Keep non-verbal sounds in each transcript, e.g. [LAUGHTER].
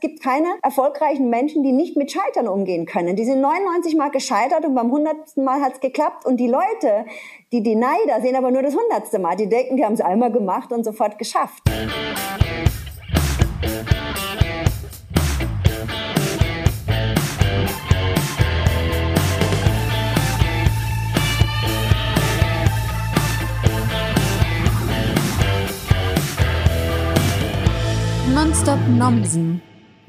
Es gibt keine erfolgreichen Menschen, die nicht mit Scheitern umgehen können. Die sind 99 Mal gescheitert und beim 100. Mal hat's geklappt. Und die Leute, die die Neider sehen aber nur das 100. Mal. Die denken, die haben es einmal gemacht und sofort geschafft. Nonstop Nomsen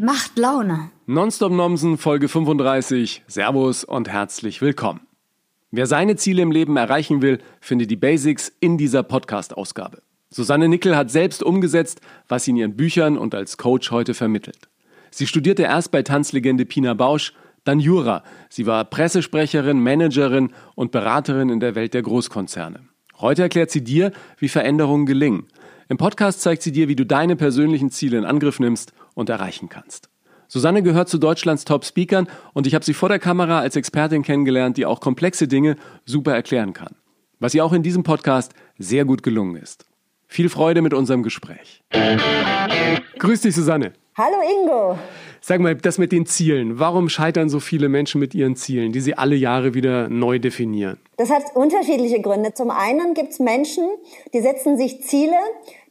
Macht Laune. Nonstop Nomsen, Folge 35. Servus und herzlich willkommen. Wer seine Ziele im Leben erreichen will, findet die Basics in dieser Podcast-Ausgabe. Susanne Nickel hat selbst umgesetzt, was sie in ihren Büchern und als Coach heute vermittelt. Sie studierte erst bei Tanzlegende Pina Bausch, dann Jura. Sie war Pressesprecherin, Managerin und Beraterin in der Welt der Großkonzerne. Heute erklärt sie dir, wie Veränderungen gelingen. Im Podcast zeigt sie dir, wie du deine persönlichen Ziele in Angriff nimmst und erreichen kannst. Susanne gehört zu Deutschlands Top-Speakern und ich habe sie vor der Kamera als Expertin kennengelernt, die auch komplexe Dinge super erklären kann. Was ihr auch in diesem Podcast sehr gut gelungen ist. Viel Freude mit unserem Gespräch. Grüß dich, Susanne. Hallo Ingo. Sag mal, das mit den Zielen. Warum scheitern so viele Menschen mit ihren Zielen, die sie alle Jahre wieder neu definieren? Das hat unterschiedliche Gründe. Zum einen gibt es Menschen, die setzen sich Ziele,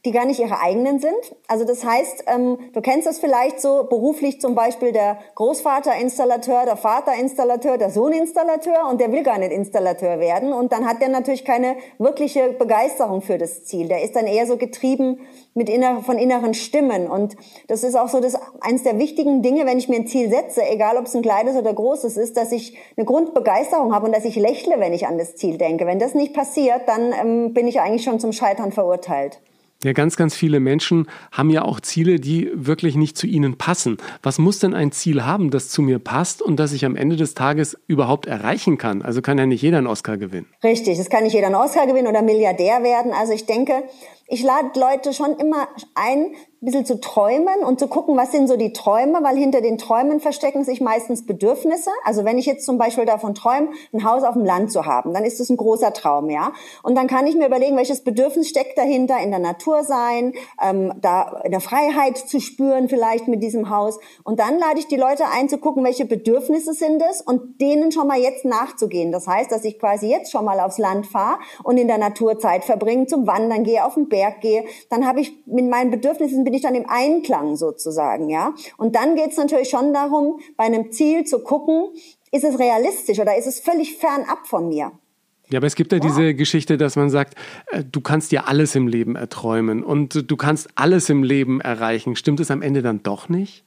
die gar nicht ihre eigenen sind. Also das heißt, ähm, du kennst das vielleicht so beruflich zum Beispiel der Großvaterinstallateur, der Vaterinstallateur, der Sohninstallateur und der will gar nicht Installateur werden und dann hat der natürlich keine wirkliche Begeisterung für das Ziel. Der ist dann eher so getrieben mit inner, von inneren Stimmen und das ist auch so das eins der wichtigen Dinge, wenn ich mir ein Ziel setze, egal ob es ein kleines oder großes ist, dass ich eine Grundbegeisterung habe und dass ich lächle, wenn ich an das Ziel denke. Wenn das nicht passiert, dann ähm, bin ich eigentlich schon zum Scheitern verurteilt. Ja, ganz, ganz viele Menschen haben ja auch Ziele, die wirklich nicht zu ihnen passen. Was muss denn ein Ziel haben, das zu mir passt und das ich am Ende des Tages überhaupt erreichen kann? Also kann ja nicht jeder einen Oscar gewinnen. Richtig, es kann nicht jeder einen Oscar gewinnen oder Milliardär werden. Also ich denke, ich lade Leute schon immer ein, ein bisschen zu träumen und zu gucken, was sind so die Träume, weil hinter den Träumen verstecken sich meistens Bedürfnisse. Also wenn ich jetzt zum Beispiel davon träume, ein Haus auf dem Land zu haben, dann ist das ein großer Traum, ja. Und dann kann ich mir überlegen, welches Bedürfnis steckt dahinter, in der Natur sein, ähm, da in der Freiheit zu spüren vielleicht mit diesem Haus. Und dann lade ich die Leute ein, zu gucken, welche Bedürfnisse sind es und denen schon mal jetzt nachzugehen. Das heißt, dass ich quasi jetzt schon mal aufs Land fahre und in der Natur Zeit verbringe, zum Wandern gehe, auf den Berg gehe. Dann habe ich mit meinen Bedürfnissen bin ich dann im Einklang sozusagen, ja. Und dann geht es natürlich schon darum, bei einem Ziel zu gucken, ist es realistisch oder ist es völlig fernab von mir? Ja, aber es gibt ja wow. diese Geschichte, dass man sagt, äh, du kannst dir alles im Leben erträumen und du kannst alles im Leben erreichen. Stimmt es am Ende dann doch nicht?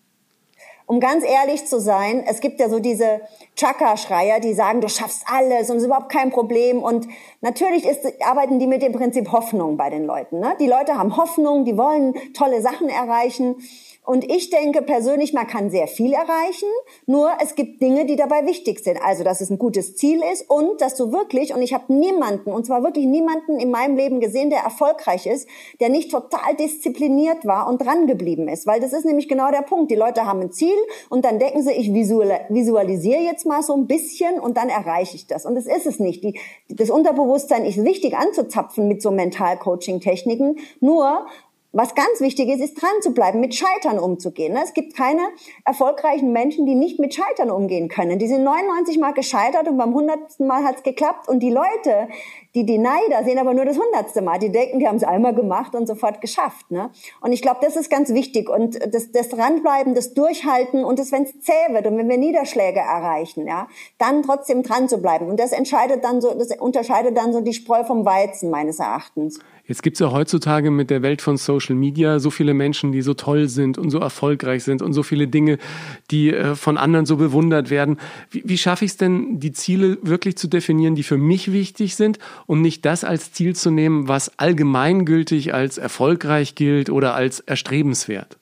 Um ganz ehrlich zu sein, es gibt ja so diese Chakra-Schreier, die sagen, du schaffst alles und es ist überhaupt kein Problem. Und natürlich ist, arbeiten die mit dem Prinzip Hoffnung bei den Leuten. Ne? Die Leute haben Hoffnung, die wollen tolle Sachen erreichen. Und ich denke persönlich, man kann sehr viel erreichen, nur es gibt Dinge, die dabei wichtig sind. Also, dass es ein gutes Ziel ist und dass du wirklich, und ich habe niemanden, und zwar wirklich niemanden in meinem Leben gesehen, der erfolgreich ist, der nicht total diszipliniert war und dran geblieben ist. Weil das ist nämlich genau der Punkt. Die Leute haben ein Ziel und dann denken sie, ich visualisiere jetzt mal so ein bisschen und dann erreiche ich das. Und das ist es nicht. Die, das Unterbewusstsein ist wichtig anzuzapfen mit so Mental-Coaching-Techniken. Nur was ganz wichtig ist, ist dran zu bleiben, mit Scheitern umzugehen. Es gibt keine erfolgreichen Menschen, die nicht mit Scheitern umgehen können. Die sind 99 Mal gescheitert und beim 100. Mal hat's geklappt. Und die Leute, die die Neider sehen aber nur das 100. Mal. Die denken, die haben es einmal gemacht und sofort geschafft. Ne? Und ich glaube, das ist ganz wichtig. Und das, das Dranbleiben, das Durchhalten und das, wenn es zäh wird und wenn wir Niederschläge erreichen, ja, dann trotzdem dran zu bleiben. Und das entscheidet dann so, das unterscheidet dann so die Spreu vom Weizen meines Erachtens. Jetzt gibt es ja heutzutage mit der Welt von Social Media so viele Menschen, die so toll sind und so erfolgreich sind und so viele Dinge, die äh, von anderen so bewundert werden. Wie, wie schaffe ich es denn, die Ziele wirklich zu definieren, die für mich wichtig sind und nicht das als Ziel zu nehmen, was allgemeingültig als erfolgreich gilt oder als erstrebenswert?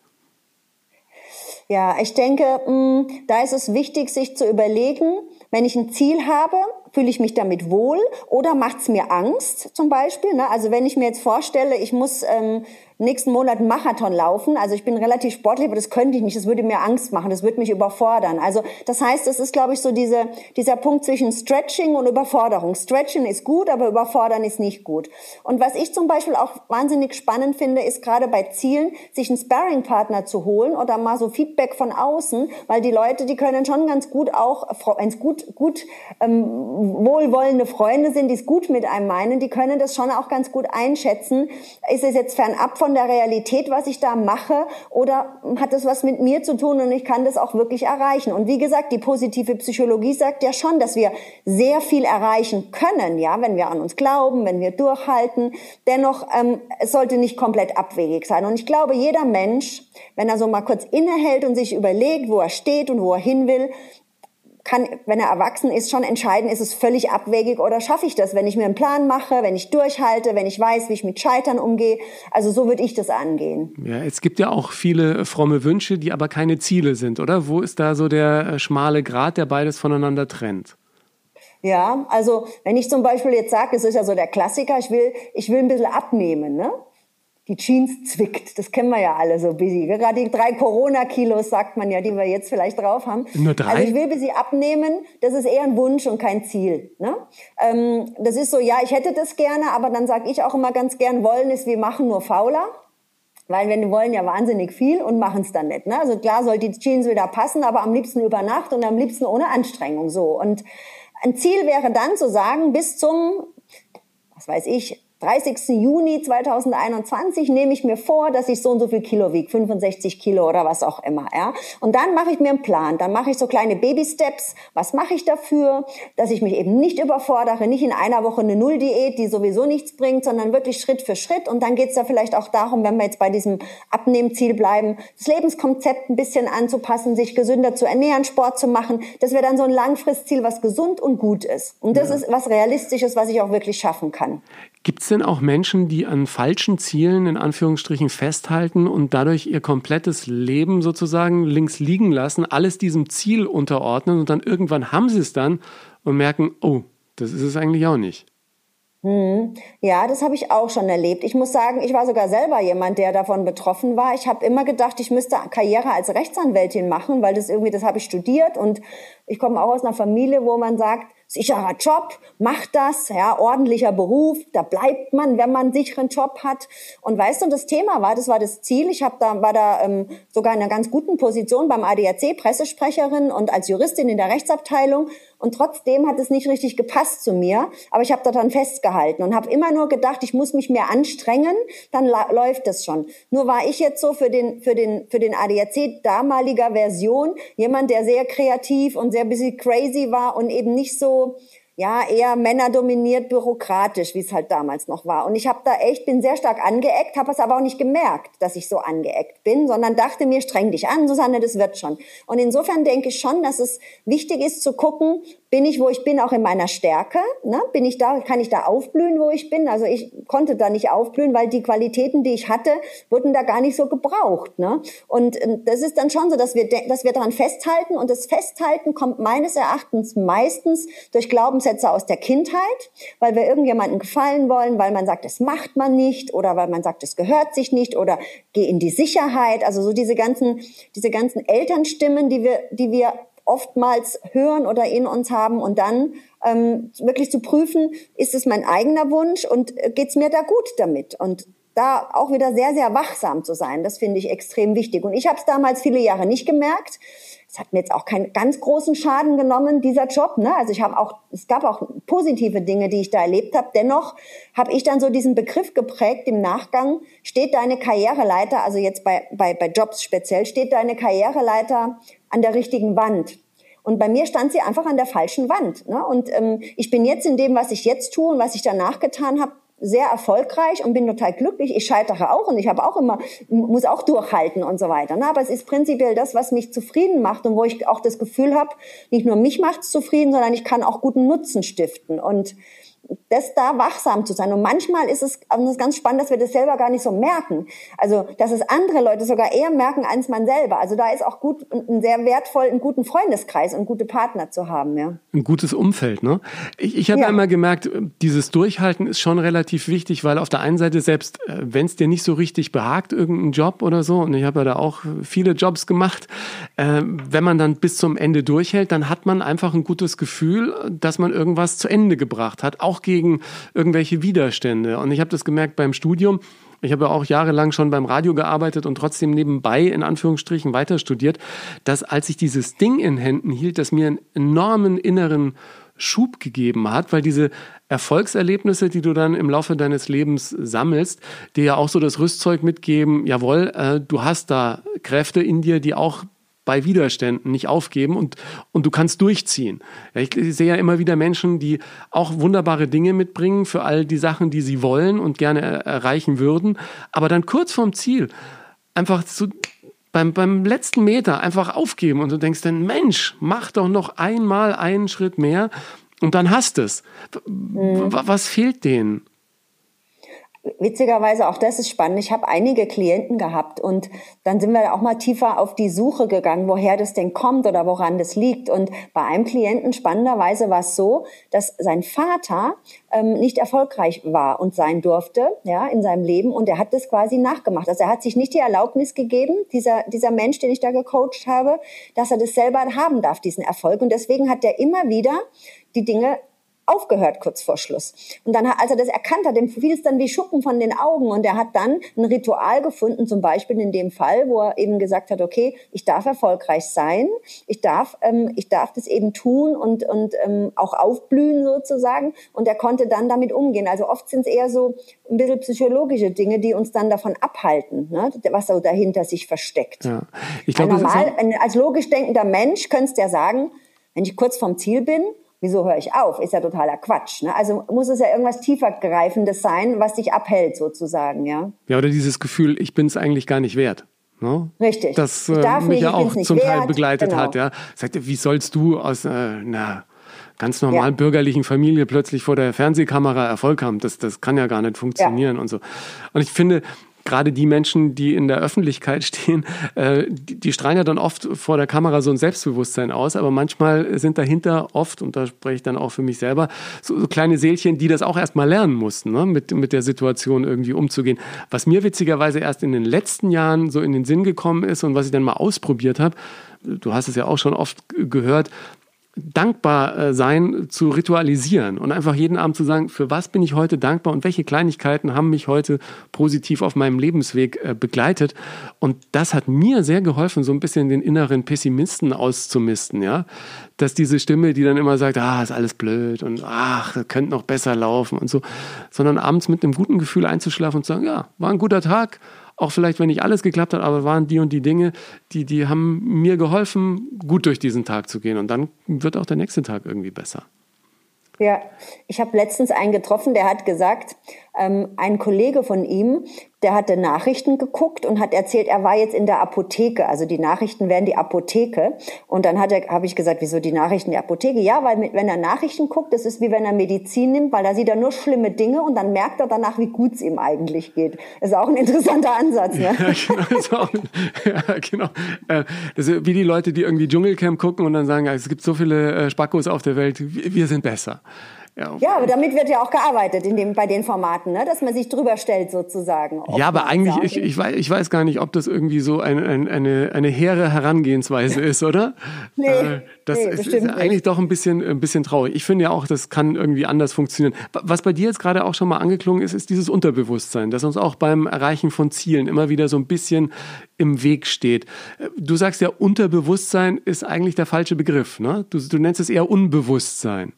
Ja, ich denke, mm, da ist es wichtig, sich zu überlegen, wenn ich ein Ziel habe, fühle ich mich damit wohl oder macht's mir Angst zum Beispiel? Ne? Also wenn ich mir jetzt vorstelle, ich muss ähm, nächsten Monat einen Marathon laufen. Also ich bin relativ sportlich, aber das könnte ich nicht. Das würde mir Angst machen. Das würde mich überfordern. Also das heißt, es ist, glaube ich, so diese, dieser Punkt zwischen Stretching und Überforderung. Stretching ist gut, aber Überfordern ist nicht gut. Und was ich zum Beispiel auch wahnsinnig spannend finde, ist gerade bei Zielen, sich einen Sparring-Partner zu holen oder mal so Feedback von außen, weil die Leute, die können schon ganz gut auch, wenn es gut, gut ähm, wohlwollende Freunde sind, die es gut mit einem meinen, die können das schon auch ganz gut einschätzen. Ist es jetzt fernab von der Realität, was ich da mache, oder hat das was mit mir zu tun und ich kann das auch wirklich erreichen? Und wie gesagt, die positive Psychologie sagt ja schon, dass wir sehr viel erreichen können, ja, wenn wir an uns glauben, wenn wir durchhalten. Dennoch, ähm, es sollte nicht komplett abwegig sein. Und ich glaube, jeder Mensch, wenn er so mal kurz innehält und sich überlegt, wo er steht und wo er hin will, kann, wenn er erwachsen ist, schon entscheiden, ist es völlig abwegig oder schaffe ich das, wenn ich mir einen Plan mache, wenn ich durchhalte, wenn ich weiß, wie ich mit Scheitern umgehe. Also so würde ich das angehen. Ja, es gibt ja auch viele fromme Wünsche, die aber keine Ziele sind, oder? Wo ist da so der äh, schmale Grat, der beides voneinander trennt? Ja, also wenn ich zum Beispiel jetzt sage, es ist ja so der Klassiker, ich will, ich will ein bisschen abnehmen, ne? Die Jeans zwickt. Das kennen wir ja alle so busy. Gerade die drei Corona-Kilos, sagt man ja, die wir jetzt vielleicht drauf haben. Nur drei? Also ich will bis sie abnehmen, das ist eher ein Wunsch und kein Ziel. Ne? Ähm, das ist so, ja, ich hätte das gerne, aber dann sage ich auch immer ganz gern, wollen ist wie machen, nur fauler. Weil wir wollen ja wahnsinnig viel und machen es dann nicht. Ne? Also klar soll die Jeans wieder passen, aber am liebsten über Nacht und am liebsten ohne Anstrengung so. Und ein Ziel wäre dann zu sagen, bis zum, was weiß ich, 30. Juni 2021 nehme ich mir vor, dass ich so und so viel Kilo wiege, 65 Kilo oder was auch immer. Ja? Und dann mache ich mir einen Plan. Dann mache ich so kleine Baby-Steps. Was mache ich dafür? Dass ich mich eben nicht überfordere, nicht in einer Woche eine Null-Diät, die sowieso nichts bringt, sondern wirklich Schritt für Schritt. Und dann geht es da vielleicht auch darum, wenn wir jetzt bei diesem Abnehmziel bleiben, das Lebenskonzept ein bisschen anzupassen, sich gesünder zu ernähren, Sport zu machen, dass wir dann so ein Langfristziel, was gesund und gut ist. Und das ja. ist was Realistisches, was ich auch wirklich schaffen kann. Gibt es denn auch Menschen, die an falschen Zielen in Anführungsstrichen festhalten und dadurch ihr komplettes Leben sozusagen links liegen lassen, alles diesem Ziel unterordnen und dann irgendwann haben sie es dann und merken, oh, das ist es eigentlich auch nicht? Hm. Ja, das habe ich auch schon erlebt. Ich muss sagen, ich war sogar selber jemand, der davon betroffen war. Ich habe immer gedacht, ich müsste Karriere als Rechtsanwältin machen, weil das irgendwie, das habe ich studiert und ich komme auch aus einer Familie, wo man sagt, sicherer Job, macht das, ja, ordentlicher Beruf, da bleibt man, wenn man einen sicheren Job hat. Und weißt du, das Thema war, das war das Ziel. Ich habe da war da ähm, sogar in einer ganz guten Position beim ADAC Pressesprecherin und als Juristin in der Rechtsabteilung und trotzdem hat es nicht richtig gepasst zu mir. Aber ich habe da dann festgehalten und habe immer nur gedacht, ich muss mich mehr anstrengen, dann läuft es schon. Nur war ich jetzt so für den, für den, für den ADAC damaliger Version jemand, der sehr kreativ und sehr busy crazy war und eben nicht so ja, eher männerdominiert, bürokratisch, wie es halt damals noch war. Und ich habe da echt, bin sehr stark angeeckt, habe es aber auch nicht gemerkt, dass ich so angeeckt bin, sondern dachte mir, streng dich an, Susanne, das wird schon. Und insofern denke ich schon, dass es wichtig ist zu gucken, bin ich, wo ich bin, auch in meiner Stärke? Ne? Bin ich da, kann ich da aufblühen, wo ich bin? Also ich konnte da nicht aufblühen, weil die Qualitäten, die ich hatte, wurden da gar nicht so gebraucht. Ne? Und äh, das ist dann schon so, dass wir, dass wir daran festhalten. Und das Festhalten kommt meines Erachtens meistens durch Glaubenssätze aus der Kindheit, weil wir irgendjemandem gefallen wollen, weil man sagt, das macht man nicht oder weil man sagt, es gehört sich nicht oder geh in die Sicherheit. Also so diese ganzen, diese ganzen Elternstimmen, die wir, die wir oftmals hören oder in uns haben und dann ähm, wirklich zu prüfen, ist es mein eigener Wunsch und äh, geht's mir da gut damit? Und da auch wieder sehr, sehr wachsam zu sein, das finde ich extrem wichtig. Und ich habe es damals viele Jahre nicht gemerkt. Es hat mir jetzt auch keinen ganz großen Schaden genommen, dieser Job. Ne? Also ich habe auch, es gab auch positive Dinge, die ich da erlebt habe. Dennoch habe ich dann so diesen Begriff geprägt im Nachgang, steht deine Karriereleiter, also jetzt bei, bei, bei Jobs speziell, steht deine Karriereleiter an der richtigen Wand. Und bei mir stand sie einfach an der falschen Wand. Ne? Und ähm, ich bin jetzt in dem, was ich jetzt tue und was ich danach getan habe, sehr erfolgreich und bin total glücklich. Ich scheitere auch und ich habe auch immer, muss auch durchhalten und so weiter. Ne? Aber es ist prinzipiell das, was mich zufrieden macht und wo ich auch das Gefühl habe, nicht nur mich macht es zufrieden, sondern ich kann auch guten Nutzen stiften. Und das da wachsam zu sein. Und manchmal ist es ganz spannend, dass wir das selber gar nicht so merken. Also, dass es andere Leute sogar eher merken als man selber. Also da ist auch gut, ein sehr wertvoll, einen guten Freundeskreis und gute Partner zu haben, ja. Ein gutes Umfeld, ne? Ich, ich habe ja. immer gemerkt, dieses Durchhalten ist schon relativ wichtig, weil auf der einen Seite selbst, äh, wenn es dir nicht so richtig behagt, irgendein Job oder so, und ich habe ja da auch viele Jobs gemacht, äh, wenn man dann bis zum Ende durchhält, dann hat man einfach ein gutes Gefühl, dass man irgendwas zu Ende gebracht hat, auch gegen irgendwelche Widerstände. Und ich habe das gemerkt beim Studium. Ich habe ja auch jahrelang schon beim Radio gearbeitet und trotzdem nebenbei in Anführungsstrichen weiter studiert, dass als ich dieses Ding in Händen hielt, das mir einen enormen inneren Schub gegeben hat, weil diese Erfolgserlebnisse, die du dann im Laufe deines Lebens sammelst, dir ja auch so das Rüstzeug mitgeben, jawohl, äh, du hast da Kräfte in dir, die auch bei Widerständen nicht aufgeben und, und du kannst durchziehen. Ja, ich sehe ja immer wieder Menschen, die auch wunderbare Dinge mitbringen für all die Sachen, die sie wollen und gerne erreichen würden, aber dann kurz vorm Ziel einfach zu, beim, beim letzten Meter einfach aufgeben und du denkst dann, Mensch, mach doch noch einmal einen Schritt mehr und dann hast es. Mhm. Was fehlt denen? Witzigerweise, auch das ist spannend. Ich habe einige Klienten gehabt und dann sind wir auch mal tiefer auf die Suche gegangen, woher das denn kommt oder woran das liegt. Und bei einem Klienten spannenderweise war es so, dass sein Vater ähm, nicht erfolgreich war und sein durfte, ja, in seinem Leben und er hat das quasi nachgemacht. Also er hat sich nicht die Erlaubnis gegeben, dieser dieser Mensch, den ich da gecoacht habe, dass er das selber haben darf, diesen Erfolg. Und deswegen hat er immer wieder die Dinge aufgehört kurz vor Schluss. Und dann, als er das erkannt hat, dem fiel es dann wie Schuppen von den Augen und er hat dann ein Ritual gefunden, zum Beispiel in dem Fall, wo er eben gesagt hat, okay, ich darf erfolgreich sein, ich darf, ähm, ich darf das eben tun und, und ähm, auch aufblühen sozusagen und er konnte dann damit umgehen. Also oft sind es eher so ein bisschen psychologische Dinge, die uns dann davon abhalten, ne? was so dahinter sich versteckt. Ja. Ich glaub, normal, als logisch denkender Mensch könntest du ja sagen, wenn ich kurz vom Ziel bin wieso höre ich auf? Ist ja totaler Quatsch. Ne? Also muss es ja irgendwas tiefergreifendes sein, was dich abhält sozusagen, ja. Ja, oder dieses Gefühl, ich bin es eigentlich gar nicht wert. Ne? Richtig. Das äh, mich nicht, ja auch zum wert. Teil begleitet genau. hat. Ja. Sagte, wie sollst du aus äh, einer ganz normalen ja. bürgerlichen Familie plötzlich vor der Fernsehkamera Erfolg haben? Das, das kann ja gar nicht funktionieren ja. und so. Und ich finde, gerade die Menschen, die in der Öffentlichkeit [LAUGHS] stehen, äh, die, die, strahlen ja dann oft vor der Kamera so ein Selbstbewusstsein aus, aber manchmal sind dahinter oft, und da spreche ich dann auch für mich selber, so, so kleine Seelchen, die das auch erstmal lernen mussten, ne? mit, mit der Situation irgendwie umzugehen. Was mir witzigerweise erst in den letzten Jahren so in den Sinn gekommen ist und was ich dann mal ausprobiert habe, du hast es ja auch schon oft gehört, dankbar äh, sein zu ritualisieren und einfach jeden Abend zu sagen, für was bin ich heute dankbar und welche Kleinigkeiten haben mich heute positiv auf meinem Lebensweg äh, begleitet. Und das hat mir sehr geholfen, so ein bisschen den inneren Pessimisten auszumisten, ja. Dass diese Stimme, die dann immer sagt, ah, ist alles blöd und ach, das könnte noch besser laufen und so, sondern abends mit einem guten Gefühl einzuschlafen und zu sagen, ja, war ein guter Tag, auch vielleicht, wenn nicht alles geklappt hat, aber waren die und die Dinge, die, die haben mir geholfen, gut durch diesen Tag zu gehen. Und dann wird auch der nächste Tag irgendwie besser. Ja, ich habe letztens einen getroffen, der hat gesagt, ähm, ein Kollege von ihm, der hatte Nachrichten geguckt und hat erzählt, er war jetzt in der Apotheke. Also die Nachrichten wären die Apotheke. Und dann habe ich gesagt, wieso die Nachrichten die Apotheke? Ja, weil mit, wenn er Nachrichten guckt, das ist wie wenn er Medizin nimmt, weil da sieht er nur schlimme Dinge und dann merkt er danach, wie gut es ihm eigentlich geht. Ist auch ein interessanter Ansatz. Ne? [LAUGHS] Ja, genau. Auch, ja, genau. Äh, das ist wie die Leute, die irgendwie Dschungelcamp gucken und dann sagen, es gibt so viele äh, Spackos auf der Welt, wir sind besser. Ja, ja, aber damit wird ja auch gearbeitet in dem, bei den Formaten, ne? dass man sich drüber stellt sozusagen. Ja, aber eigentlich, ich, ich, weiß, ich weiß gar nicht, ob das irgendwie so ein, ein, eine, eine hehre Herangehensweise [LAUGHS] ist, oder? nee, äh, das nee, ist, ist eigentlich nicht. doch ein bisschen, ein bisschen traurig. Ich finde ja auch, das kann irgendwie anders funktionieren. Was bei dir jetzt gerade auch schon mal angeklungen ist, ist dieses Unterbewusstsein, das uns auch beim Erreichen von Zielen immer wieder so ein bisschen im Weg steht. Du sagst ja, Unterbewusstsein ist eigentlich der falsche Begriff. Ne? Du, du nennst es eher Unbewusstsein.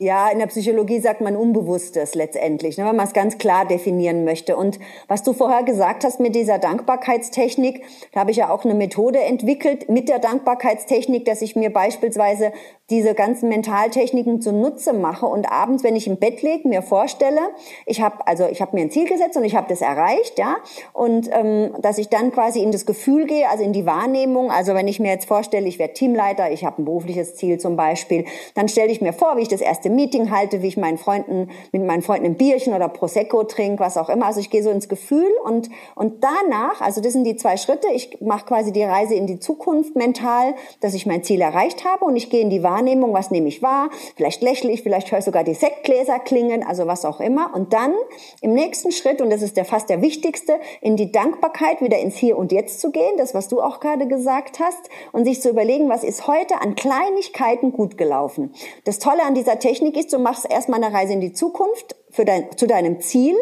Ja, in der Psychologie sagt man Unbewusstes letztendlich, ne, wenn man es ganz klar definieren möchte. Und was du vorher gesagt hast mit dieser Dankbarkeitstechnik, da habe ich ja auch eine Methode entwickelt mit der Dankbarkeitstechnik, dass ich mir beispielsweise diese ganzen Mentaltechniken zunutze mache und abends, wenn ich im Bett lege, mir vorstelle, ich habe also ich habe mir ein Ziel gesetzt und ich habe das erreicht, ja, und ähm, dass ich dann quasi in das Gefühl gehe, also in die Wahrnehmung. Also wenn ich mir jetzt vorstelle, ich werde Teamleiter, ich habe ein berufliches Ziel zum Beispiel, dann stelle ich mir vor, wie ich das erste erste Meeting halte, wie ich meinen Freunden, mit meinen Freunden ein Bierchen oder Prosecco trinke, was auch immer. Also ich gehe so ins Gefühl und, und danach, also das sind die zwei Schritte, ich mache quasi die Reise in die Zukunft mental, dass ich mein Ziel erreicht habe und ich gehe in die Wahrnehmung, was nehme ich wahr, vielleicht lächle ich, vielleicht höre ich sogar die Sektgläser klingen, also was auch immer. Und dann im nächsten Schritt, und das ist der fast der wichtigste, in die Dankbarkeit wieder ins Hier und Jetzt zu gehen, das, was du auch gerade gesagt hast, und sich zu überlegen, was ist heute an Kleinigkeiten gut gelaufen. Das Tolle an dieser Technik ist, du machst erstmal eine Reise in die Zukunft für dein, zu deinem Ziel,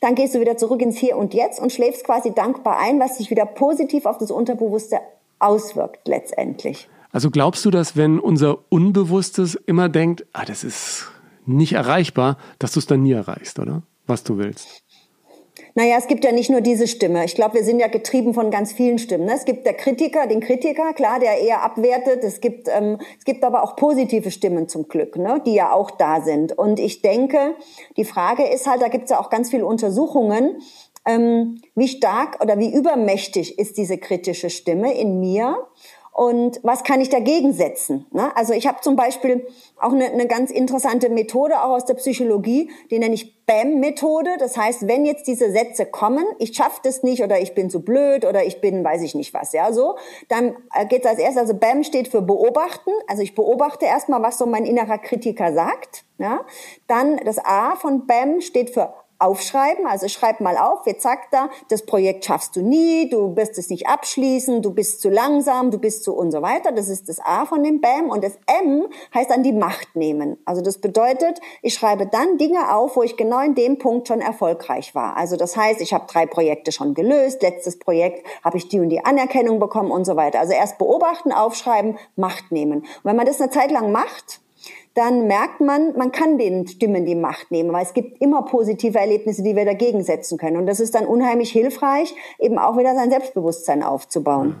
dann gehst du wieder zurück ins Hier und Jetzt und schläfst quasi dankbar ein, was sich wieder positiv auf das Unterbewusste auswirkt letztendlich. Also glaubst du, dass wenn unser Unbewusstes immer denkt, ah, das ist nicht erreichbar, dass du es dann nie erreichst, oder? Was du willst. Naja, es gibt ja nicht nur diese Stimme. Ich glaube, wir sind ja getrieben von ganz vielen Stimmen. Ne? Es gibt der Kritiker, den Kritiker, klar, der eher abwertet. Es gibt, ähm, es gibt aber auch positive Stimmen zum Glück, ne? die ja auch da sind. Und ich denke, die Frage ist halt, da gibt es ja auch ganz viele Untersuchungen, ähm, wie stark oder wie übermächtig ist diese kritische Stimme in mir und was kann ich dagegen setzen? Ne? Also ich habe zum Beispiel auch eine, eine ganz interessante Methode auch aus der Psychologie, die nenne ich BAM-Methode. Das heißt, wenn jetzt diese Sätze kommen, ich schaffe das nicht oder ich bin zu blöd oder ich bin, weiß ich nicht was, ja, so, dann äh, geht es als erstes, also BAM steht für beobachten. Also ich beobachte erstmal, was so mein innerer Kritiker sagt. Ja? Dann das A von BAM steht für aufschreiben. Also schreib mal auf, jetzt sagt er, das Projekt schaffst du nie, du wirst es nicht abschließen, du bist zu langsam, du bist zu und so weiter. Das ist das A von dem BAM. Und das M heißt dann die Macht nehmen. Also das bedeutet, ich schreibe dann Dinge auf, wo ich genau in dem Punkt schon erfolgreich war. Also das heißt, ich habe drei Projekte schon gelöst, letztes Projekt habe ich die und die Anerkennung bekommen und so weiter. Also erst beobachten, aufschreiben, Macht nehmen. Und wenn man das eine Zeit lang macht, dann merkt man, man kann den Stimmen die Macht nehmen, weil es gibt immer positive Erlebnisse, die wir dagegen setzen können. Und das ist dann unheimlich hilfreich, eben auch wieder sein Selbstbewusstsein aufzubauen.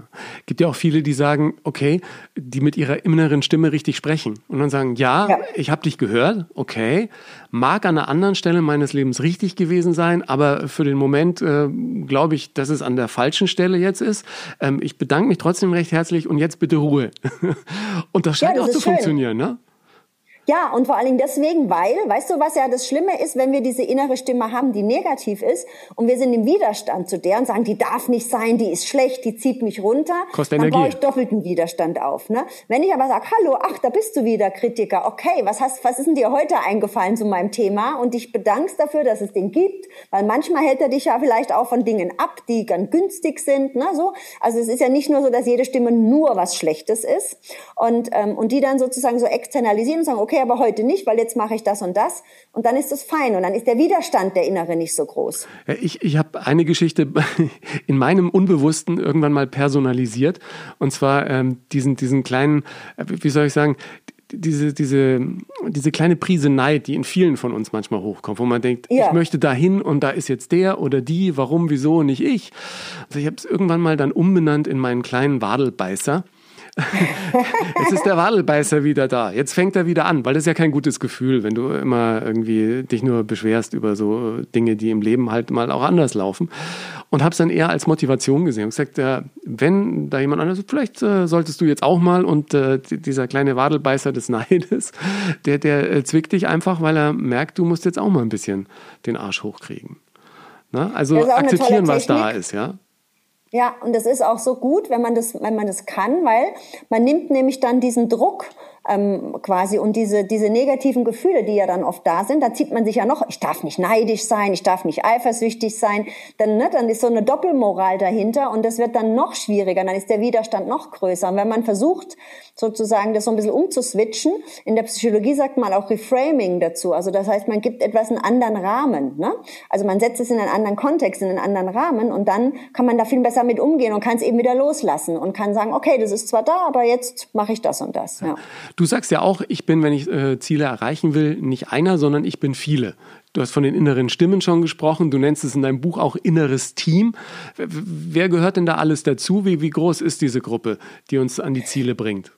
Gibt ja auch viele, die sagen, okay, die mit ihrer inneren Stimme richtig sprechen und dann sagen, ja, ja. ich habe dich gehört, okay, mag an einer anderen Stelle meines Lebens richtig gewesen sein, aber für den Moment äh, glaube ich, dass es an der falschen Stelle jetzt ist. Ähm, ich bedanke mich trotzdem recht herzlich und jetzt bitte Ruhe. [LAUGHS] und das scheint ja, das auch zu schön. funktionieren, ne? Ja, und vor allen Dingen deswegen, weil, weißt du, was ja das Schlimme ist, wenn wir diese innere Stimme haben, die negativ ist, und wir sind im Widerstand zu der und sagen, die darf nicht sein, die ist schlecht, die zieht mich runter, Kostet dann Energie. baue ich doppelten Widerstand auf. Ne? Wenn ich aber sage, hallo, ach, da bist du wieder, Kritiker, okay, was, hast, was ist denn dir heute eingefallen zu meinem Thema? Und dich bedankst dafür, dass es den gibt, weil manchmal hält er dich ja vielleicht auch von Dingen ab, die ganz günstig sind. Ne? So. Also es ist ja nicht nur so, dass jede Stimme nur was Schlechtes ist. Und, ähm, und die dann sozusagen so externalisieren und sagen, okay, okay, aber heute nicht, weil jetzt mache ich das und das. Und dann ist es fein und dann ist der Widerstand der Innere nicht so groß. Ich, ich habe eine Geschichte [LAUGHS] in meinem Unbewussten irgendwann mal personalisiert. Und zwar ähm, diesen, diesen kleinen, äh, wie soll ich sagen, diese, diese, diese kleine Prise Neid, die in vielen von uns manchmal hochkommt, wo man denkt, ja. ich möchte dahin und da ist jetzt der oder die, warum, wieso, nicht ich. Also ich habe es irgendwann mal dann umbenannt in meinen kleinen Wadelbeißer. Jetzt ist der Wadelbeißer wieder da. Jetzt fängt er wieder an, weil das ist ja kein gutes Gefühl, wenn du immer irgendwie dich nur beschwerst über so Dinge, die im Leben halt mal auch anders laufen. Und habe es dann eher als Motivation gesehen und gesagt, äh, wenn da jemand anders, vielleicht äh, solltest du jetzt auch mal und äh, dieser kleine Wadelbeißer des [LAUGHS] Neides, der, der äh, zwickt dich einfach, weil er merkt, du musst jetzt auch mal ein bisschen den Arsch hochkriegen. Na? Also akzeptieren, was da ist, ja. Ja, und das ist auch so gut, wenn man das, wenn man das kann, weil man nimmt nämlich dann diesen Druck ähm, quasi und diese, diese negativen Gefühle, die ja dann oft da sind, da zieht man sich ja noch, ich darf nicht neidisch sein, ich darf nicht eifersüchtig sein, dann, ne, dann ist so eine Doppelmoral dahinter und das wird dann noch schwieriger, dann ist der Widerstand noch größer. Und wenn man versucht, sozusagen das so ein bisschen umzuswitchen, in der Psychologie sagt man auch Reframing dazu, also das heißt, man gibt etwas einen anderen Rahmen, ne? also man setzt es in einen anderen Kontext, in einen anderen Rahmen und dann kann man da viel besser mit umgehen und kann es eben wieder loslassen und kann sagen, okay, das ist zwar da, aber jetzt mache ich das und das. Ja. Du sagst ja auch, ich bin, wenn ich äh, Ziele erreichen will, nicht einer, sondern ich bin viele. Du hast von den inneren Stimmen schon gesprochen. Du nennst es in deinem Buch auch inneres Team. Wer gehört denn da alles dazu? Wie, wie groß ist diese Gruppe, die uns an die Ziele bringt?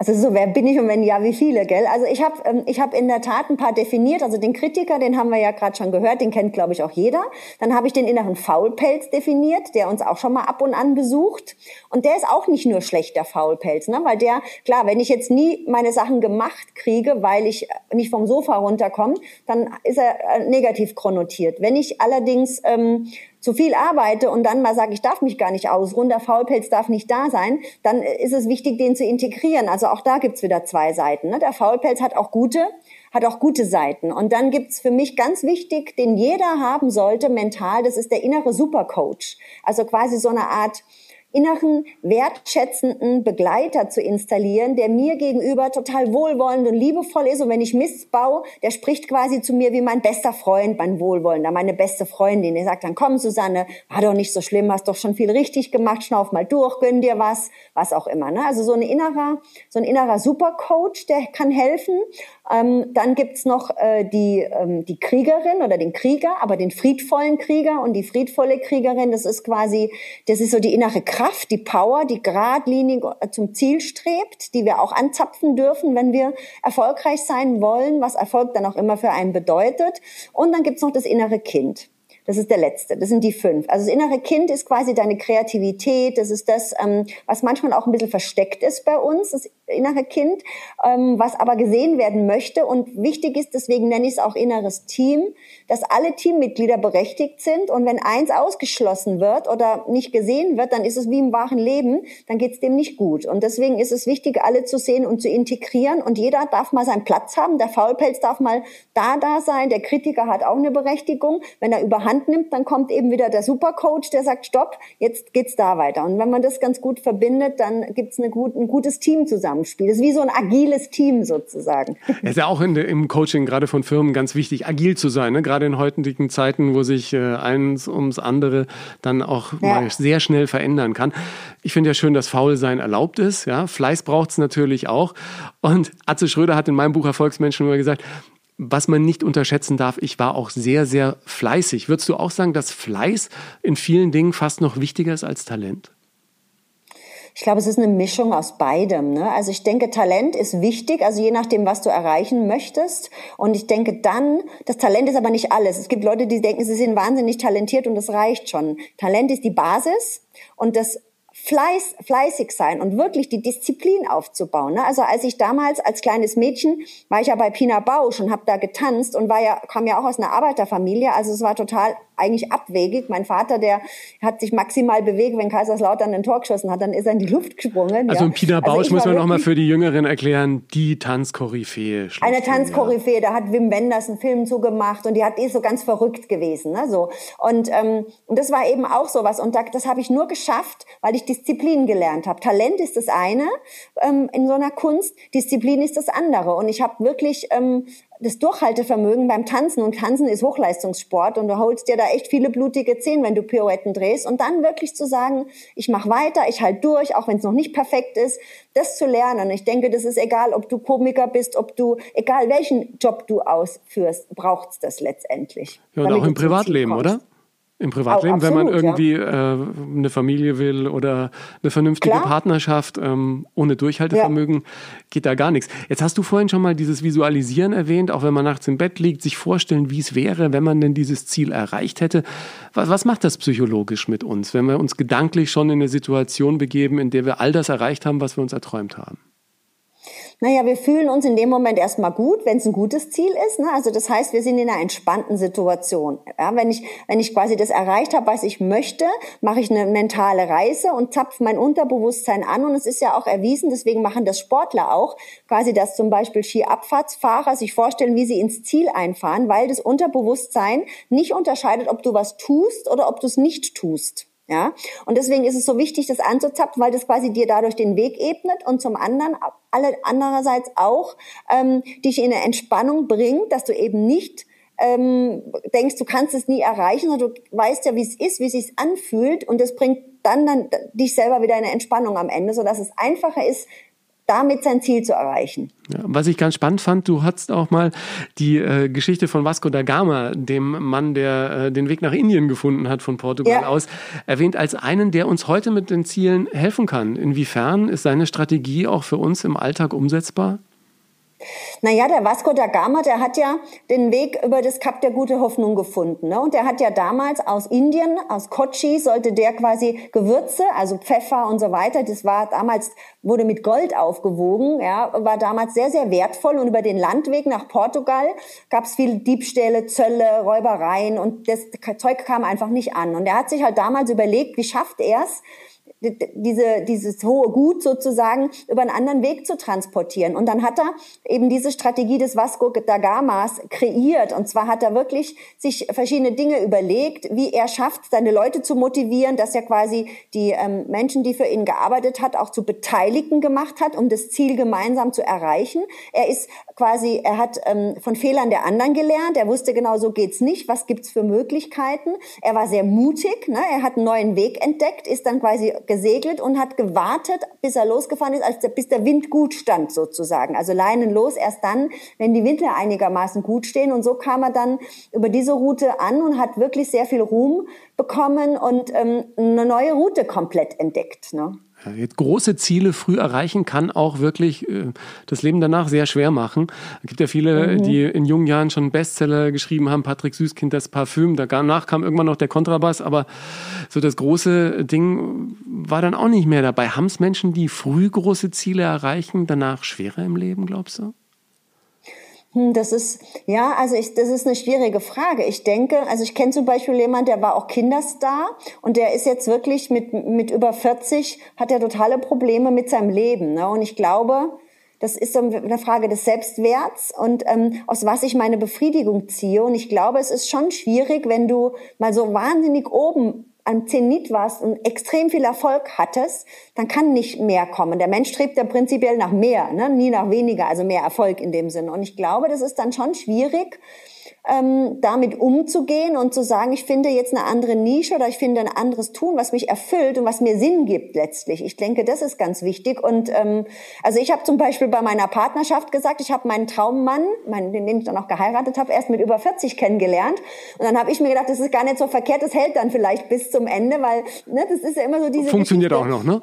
Also so, wer bin ich und wenn ja, wie viele, gell? Also ich habe ähm, ich hab in der Tat ein paar definiert. Also den Kritiker, den haben wir ja gerade schon gehört, den kennt, glaube ich, auch jeder. Dann habe ich den inneren Faulpelz definiert, der uns auch schon mal ab und an besucht. Und der ist auch nicht nur schlechter Faulpelz, ne? weil der, klar, wenn ich jetzt nie meine Sachen gemacht kriege, weil ich nicht vom Sofa runterkomme, dann ist er äh, negativ konnotiert. Wenn ich allerdings ähm, zu viel arbeite und dann mal sage, ich darf mich gar nicht ausruhen, der Faulpelz darf nicht da sein, dann ist es wichtig, den zu integrieren. Also auch da gibt's wieder zwei Seiten. Ne? Der Faulpelz hat auch gute, hat auch gute Seiten. Und dann gibt's für mich ganz wichtig, den jeder haben sollte mental, das ist der innere Supercoach. Also quasi so eine Art inneren, wertschätzenden Begleiter zu installieren, der mir gegenüber total wohlwollend und liebevoll ist. Und wenn ich Mist baue, der spricht quasi zu mir wie mein bester Freund, mein Wohlwollender, meine beste Freundin. Der sagt dann, komm Susanne, war doch nicht so schlimm, hast doch schon viel richtig gemacht, schnauf mal durch, gönn dir was, was auch immer. Ne? Also so ein innerer, so ein innerer Supercoach, der kann helfen. Ähm, dann gibt's noch äh, die, ähm, die Kriegerin oder den Krieger, aber den friedvollen Krieger und die friedvolle Kriegerin, das ist quasi, das ist so die innere Kraft, die Power, die geradlinig zum Ziel strebt, die wir auch anzapfen dürfen, wenn wir erfolgreich sein wollen, was Erfolg dann auch immer für einen bedeutet. Und dann gibt's noch das innere Kind. Das ist der letzte. Das sind die fünf. Also das innere Kind ist quasi deine Kreativität. Das ist das, ähm, was manchmal auch ein bisschen versteckt ist bei uns, das innere Kind, ähm, was aber gesehen werden möchte. Und wichtig ist, deswegen nenne ich es auch inneres Team, dass alle Teammitglieder berechtigt sind. Und wenn eins ausgeschlossen wird oder nicht gesehen wird, dann ist es wie im wahren Leben, dann geht es dem nicht gut. Und deswegen ist es wichtig, alle zu sehen und zu integrieren. Und jeder darf mal seinen Platz haben. Der Faulpelz darf mal da, da sein. Der Kritiker hat auch eine Berechtigung. Wenn er überhand Hand nimmt, dann kommt eben wieder der Supercoach, der sagt, stopp, jetzt geht's da weiter. Und wenn man das ganz gut verbindet, dann gibt's eine gut, ein gutes Teamzusammenspiel. Das ist wie so ein agiles Team sozusagen. [LAUGHS] Es ist ja auch in, im Coaching gerade von Firmen ganz wichtig, agil zu sein. Ne? Gerade in heutigen Zeiten, wo sich äh, eins ums andere dann auch ja. mal sehr schnell verändern kann. Ich finde ja schön, dass Faulsein erlaubt ist. Ja? Fleiß braucht's natürlich auch. Und Atze Schröder hat in meinem Buch Erfolgsmenschen immer gesagt, was man nicht unterschätzen darf, ich war auch sehr, sehr fleißig. Würdest du auch sagen, dass Fleiß in vielen Dingen fast noch wichtiger ist als Talent? Ich glaube, es ist eine Mischung aus beidem. Ne? Also ich denke, Talent ist wichtig, also je nachdem, was du erreichen möchtest. Und ich denke dann, das Talent ist aber nicht alles. Es gibt Leute, die denken, sie sind wahnsinnig talentiert und das reicht schon. Talent ist die Basis und das Fleiß, fleißig sein und wirklich die Disziplin aufzubauen. Ne? Also als ich damals als kleines Mädchen war ich ja bei Pina Bausch und habe da getanzt und war ja kam ja auch aus einer Arbeiterfamilie. Also es war total eigentlich abwegig. Mein Vater, der hat sich maximal bewegt, wenn Kaiserslautern ein Tor geschossen hat, dann ist er in die Luft gesprungen. Also ja. Pina also Bausch also muss man nochmal für die Jüngeren erklären, die Tanzkoryphäe. Eine Tanzkoryphäe, da hat Wim Wenders einen Film zugemacht und die hat ist so ganz verrückt gewesen. Ne? So. Und, ähm, und das war eben auch sowas. Und das habe ich nur geschafft, weil ich Disziplin gelernt habe. Talent ist das eine ähm, in so einer Kunst, Disziplin ist das andere. Und ich habe wirklich ähm, das Durchhaltevermögen beim Tanzen und Tanzen ist Hochleistungssport und du holst dir da echt viele blutige Zehen, wenn du Pirouetten drehst und dann wirklich zu sagen, ich mache weiter, ich halte durch, auch wenn es noch nicht perfekt ist, das zu lernen. Ich denke, das ist egal, ob du Komiker bist, ob du, egal welchen Job du ausführst, braucht's das letztendlich. Ja, und auch im Privatleben, oder? Im Privatleben, absolut, wenn man irgendwie ja. äh, eine Familie will oder eine vernünftige Klar. Partnerschaft ähm, ohne Durchhaltevermögen, ja. geht da gar nichts. Jetzt hast du vorhin schon mal dieses Visualisieren erwähnt, auch wenn man nachts im Bett liegt, sich vorstellen, wie es wäre, wenn man denn dieses Ziel erreicht hätte. Was, was macht das psychologisch mit uns, wenn wir uns gedanklich schon in eine Situation begeben, in der wir all das erreicht haben, was wir uns erträumt haben? Naja, wir fühlen uns in dem Moment erstmal gut, wenn es ein gutes Ziel ist. Ne? Also das heißt, wir sind in einer entspannten Situation. Ja, wenn, ich, wenn ich quasi das erreicht habe, was ich möchte, mache ich eine mentale Reise und zapfe mein Unterbewusstsein an. Und es ist ja auch erwiesen, deswegen machen das Sportler auch, quasi, dass zum Beispiel Skiabfahrtsfahrer sich vorstellen, wie sie ins Ziel einfahren, weil das Unterbewusstsein nicht unterscheidet, ob du was tust oder ob du es nicht tust. Ja, und deswegen ist es so wichtig, das anzuzapfen, weil das quasi dir dadurch den Weg ebnet und zum anderen alle andererseits auch ähm, dich in eine Entspannung bringt, dass du eben nicht ähm, denkst, du kannst es nie erreichen, sondern du weißt ja, wie es ist, wie es sich anfühlt und das bringt dann, dann dich selber wieder in eine Entspannung am Ende, so dass es einfacher ist, damit sein Ziel zu erreichen. Ja, was ich ganz spannend fand, du hast auch mal die äh, Geschichte von Vasco da Gama, dem Mann, der äh, den Weg nach Indien gefunden hat von Portugal ja. aus, erwähnt als einen, der uns heute mit den Zielen helfen kann. Inwiefern ist seine Strategie auch für uns im Alltag umsetzbar? Naja, der Vasco da Gama, der hat ja den Weg über das Kap der Gute Hoffnung gefunden. Ne? Und der hat ja damals aus Indien, aus Kochi, sollte der quasi Gewürze, also Pfeffer und so weiter, das war damals, wurde mit Gold aufgewogen, ja, war damals sehr, sehr wertvoll. Und über den Landweg nach Portugal gab es viele Diebstähle, Zölle, Räubereien und das Zeug kam einfach nicht an. Und er hat sich halt damals überlegt, wie schafft er es, diese, dieses hohe Gut sozusagen über einen anderen Weg zu transportieren. Und dann hat er eben diese Strategie des Vasco da Gamas kreiert. Und zwar hat er wirklich sich verschiedene Dinge überlegt, wie er schafft, seine Leute zu motivieren, dass er quasi die ähm, Menschen, die für ihn gearbeitet hat, auch zu Beteiligten gemacht hat, um das Ziel gemeinsam zu erreichen. Er ist quasi, er hat ähm, von Fehlern der anderen gelernt. Er wusste genau, so geht's nicht. Was gibt's für Möglichkeiten? Er war sehr mutig. Ne? Er hat einen neuen Weg entdeckt, ist dann quasi gesegelt und hat gewartet, bis er losgefahren ist, als der, bis der Wind gut stand sozusagen. Also Leinen los erst dann, wenn die Winter einigermaßen gut stehen. Und so kam er dann über diese Route an und hat wirklich sehr viel Ruhm bekommen und ähm, eine neue Route komplett entdeckt. Ne? Jetzt große Ziele früh erreichen kann auch wirklich äh, das Leben danach sehr schwer machen. Es gibt ja viele, mhm. die in jungen Jahren schon Bestseller geschrieben haben. Patrick Süßkind, das Parfüm. Danach kam irgendwann noch der Kontrabass, aber so das große Ding war dann auch nicht mehr dabei. Haben es Menschen, die früh große Ziele erreichen, danach schwerer im Leben, glaubst du? Hm, das ist, ja, also ich, das ist eine schwierige Frage. Ich denke, also ich kenne zum Beispiel jemanden, der war auch Kinderstar und der ist jetzt wirklich mit, mit über 40, hat er totale Probleme mit seinem Leben. Ne? Und ich glaube, das ist so eine Frage des Selbstwerts und ähm, aus was ich meine Befriedigung ziehe. Und ich glaube, es ist schon schwierig, wenn du mal so wahnsinnig oben am Zenit warst und extrem viel Erfolg hattest, dann kann nicht mehr kommen. Der Mensch strebt ja prinzipiell nach mehr, ne? nie nach weniger, also mehr Erfolg in dem Sinne. Und ich glaube, das ist dann schon schwierig, ähm, damit umzugehen und zu sagen, ich finde jetzt eine andere Nische oder ich finde ein anderes Tun, was mich erfüllt und was mir Sinn gibt letztlich. Ich denke, das ist ganz wichtig. Und ähm, also ich habe zum Beispiel bei meiner Partnerschaft gesagt, ich habe meinen Traummann, meinen, den ich dann auch geheiratet habe, erst mit über 40 kennengelernt. Und dann habe ich mir gedacht, das ist gar nicht so verkehrt, das hält dann vielleicht bis zum Ende, weil ne, das ist ja immer so diese Funktioniert Geschichte. auch noch, ne?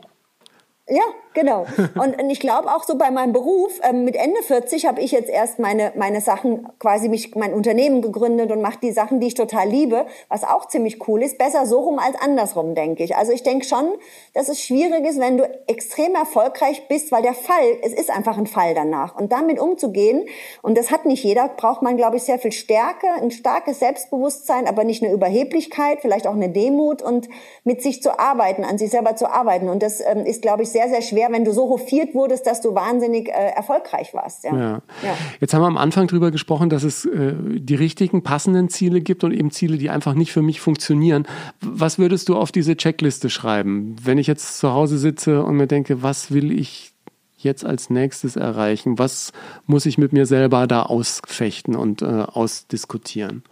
Ja, genau. [LAUGHS] Und, und ich glaube auch so bei meinem Beruf, ähm, mit Ende 40 habe ich jetzt erst meine, meine Sachen, quasi mich, mein Unternehmen gegründet und mache die Sachen, die ich total liebe, was auch ziemlich cool ist. Besser so rum als andersrum, denke ich. Also ich denke schon, dass es schwierig ist, wenn du extrem erfolgreich bist, weil der Fall, es ist einfach ein Fall danach. Und damit umzugehen, und das hat nicht jeder, braucht man, glaube ich, sehr viel Stärke, ein starkes Selbstbewusstsein, aber nicht eine Überheblichkeit, vielleicht auch eine Demut und mit sich zu arbeiten, an sich selber zu arbeiten. Und das ähm, ist, glaube ich, sehr, sehr schwer, wenn du so hofiert wurdest, dass du wahnsinnig äh, erfolgreich warst. Ja. Ja. ja. Jetzt haben wir am Anfang darüber gesprochen, dass es äh, die richtigen, passenden Ziele gibt und eben Ziele, die einfach nicht für mich funktionieren. Was würdest du auf diese Checkliste schreiben, wenn ich jetzt zu Hause sitze und mir denke, was will ich jetzt als nächstes erreichen? Was muss ich mit mir selber da ausfechten und äh, ausdiskutieren?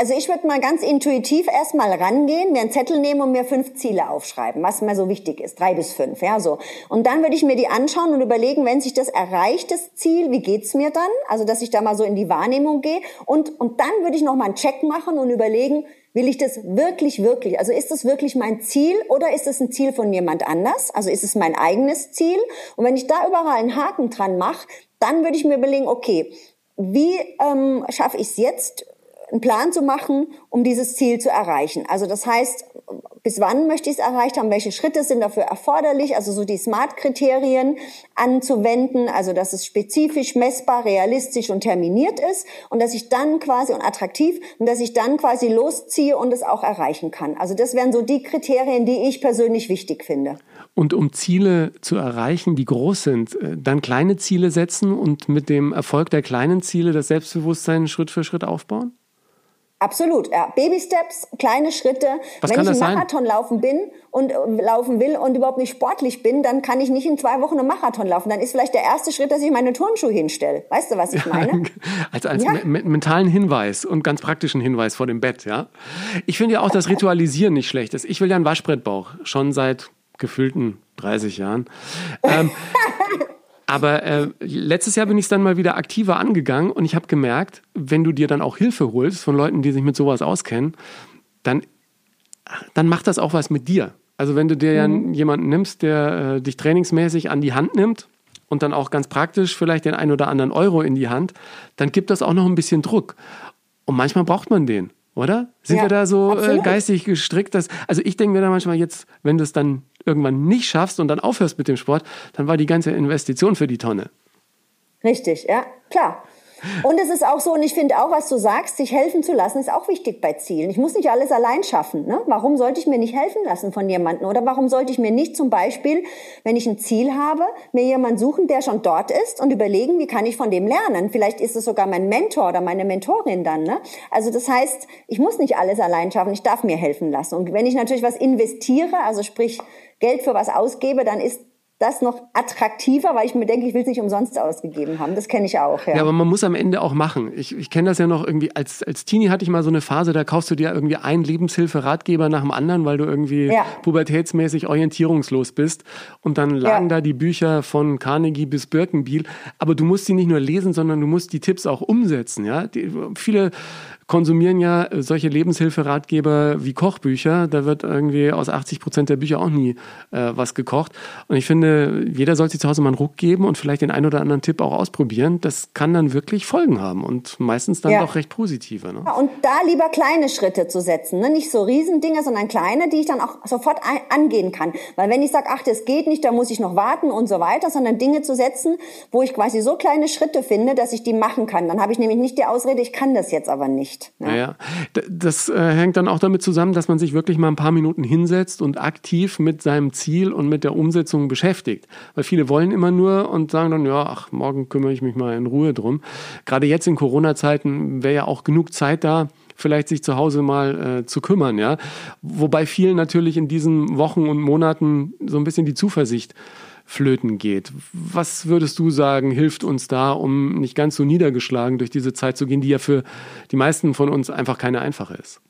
Also ich würde mal ganz intuitiv erstmal rangehen, mir einen Zettel nehmen und mir fünf Ziele aufschreiben, was mir so wichtig ist, drei bis fünf, ja so. Und dann würde ich mir die anschauen und überlegen, wenn sich das erreicht, das Ziel, wie geht's mir dann? Also dass ich da mal so in die Wahrnehmung gehe und und dann würde ich noch mal einen Check machen und überlegen, will ich das wirklich, wirklich? Also ist das wirklich mein Ziel oder ist es ein Ziel von jemand anders? Also ist es mein eigenes Ziel? Und wenn ich da überall einen Haken dran mache, dann würde ich mir überlegen, okay, wie ähm, schaffe ich es jetzt? Einen Plan zu machen, um dieses Ziel zu erreichen. Also das heißt, bis wann möchte ich es erreicht haben, welche Schritte sind dafür erforderlich, also so die SMART-Kriterien anzuwenden, also dass es spezifisch, messbar, realistisch und terminiert ist und dass ich dann quasi und attraktiv und dass ich dann quasi losziehe und es auch erreichen kann. Also das wären so die Kriterien, die ich persönlich wichtig finde. Und um Ziele zu erreichen, die groß sind, äh, dann kleine Ziele setzen und mit dem Erfolg der kleinen Ziele das Selbstbewusstsein Schritt für Schritt aufbauen? Absolut, ja. Baby Steps, kleine Schritte. Was Wenn ich einen Marathon sein? laufen bin und äh, laufen will und überhaupt nicht sportlich bin, dann kann ich nicht in zwei Wochen einen Marathon laufen. Dann ist vielleicht der erste Schritt, dass ich meine Turnschuhe hinstelle. Weißt du, was ich meine? [LAUGHS] als als ja. mentalen Hinweis und ganz praktischen Hinweis vor dem Bett, ja. Ich finde ja auch, dass Ritualisieren nicht schlecht ist. Ich will ja einen Waschbrettbauch, schon seit gefühlten 30 Jahren. Ähm, [LAUGHS] Aber äh, letztes Jahr bin ich es dann mal wieder aktiver angegangen und ich habe gemerkt, wenn du dir dann auch Hilfe holst von Leuten, die sich mit sowas auskennen, dann, dann macht das auch was mit dir. Also wenn du dir ja mhm. jemanden nimmst, der äh, dich trainingsmäßig an die Hand nimmt und dann auch ganz praktisch vielleicht den ein oder anderen Euro in die Hand, dann gibt das auch noch ein bisschen Druck. Und manchmal braucht man den, oder? Sind ja, wir da so äh, geistig gestrickt? Dass, also ich denke mir da manchmal jetzt, wenn du es dann irgendwann nicht schaffst und dann aufhörst mit dem Sport, dann war die ganze Investition für die Tonne. Richtig, ja, klar. Und es ist auch so, und ich finde auch, was du sagst, sich helfen zu lassen, ist auch wichtig bei Zielen. Ich muss nicht alles allein schaffen. Ne? Warum sollte ich mir nicht helfen lassen von jemandem? Oder warum sollte ich mir nicht zum Beispiel, wenn ich ein Ziel habe, mir jemanden suchen, der schon dort ist und überlegen, wie kann ich von dem lernen? Vielleicht ist es sogar mein Mentor oder meine Mentorin dann. Ne? Also das heißt, ich muss nicht alles allein schaffen, ich darf mir helfen lassen. Und wenn ich natürlich was investiere, also sprich Geld für was ausgebe, dann ist das noch attraktiver, weil ich mir denke, ich will es nicht umsonst ausgegeben haben. Das kenne ich auch. Ja. ja, aber man muss am Ende auch machen. Ich, ich kenne das ja noch irgendwie, als, als Teenie hatte ich mal so eine Phase, da kaufst du dir irgendwie einen Lebenshilfe-Ratgeber nach dem anderen, weil du irgendwie ja. pubertätsmäßig orientierungslos bist. Und dann lagen ja. da die Bücher von Carnegie bis Birkenbiel. Aber du musst sie nicht nur lesen, sondern du musst die Tipps auch umsetzen. Ja? Die, viele konsumieren ja solche Lebenshilferatgeber wie Kochbücher. Da wird irgendwie aus 80 Prozent der Bücher auch nie äh, was gekocht. Und ich finde, jeder sollte sich zu Hause mal einen Ruck geben und vielleicht den einen oder anderen Tipp auch ausprobieren. Das kann dann wirklich Folgen haben und meistens dann ja. doch recht positive. Ne? Ja, und da lieber kleine Schritte zu setzen. Ne? Nicht so Riesendinge, sondern kleine, die ich dann auch sofort angehen kann. Weil wenn ich sage, ach, das geht nicht, da muss ich noch warten und so weiter, sondern Dinge zu setzen, wo ich quasi so kleine Schritte finde, dass ich die machen kann. Dann habe ich nämlich nicht die Ausrede, ich kann das jetzt aber nicht nicht. Ne? Ja, das äh, hängt dann auch damit zusammen, dass man sich wirklich mal ein paar Minuten hinsetzt und aktiv mit seinem Ziel und mit der Umsetzung beschäftigt. Weil viele wollen immer nur und sagen dann, ja, ach, morgen kümmere ich mich mal in Ruhe drum. Gerade jetzt in Corona-Zeiten wäre ja auch genug Zeit da, vielleicht sich zu Hause mal äh, zu kümmern, ja. Wobei vielen natürlich in diesen Wochen und Monaten so ein bisschen die Zuversicht flöten geht. Was würdest du sagen, hilft uns da, um nicht ganz so niedergeschlagen durch diese Zeit zu gehen, die ja für die meisten von uns einfach keine einfache ist?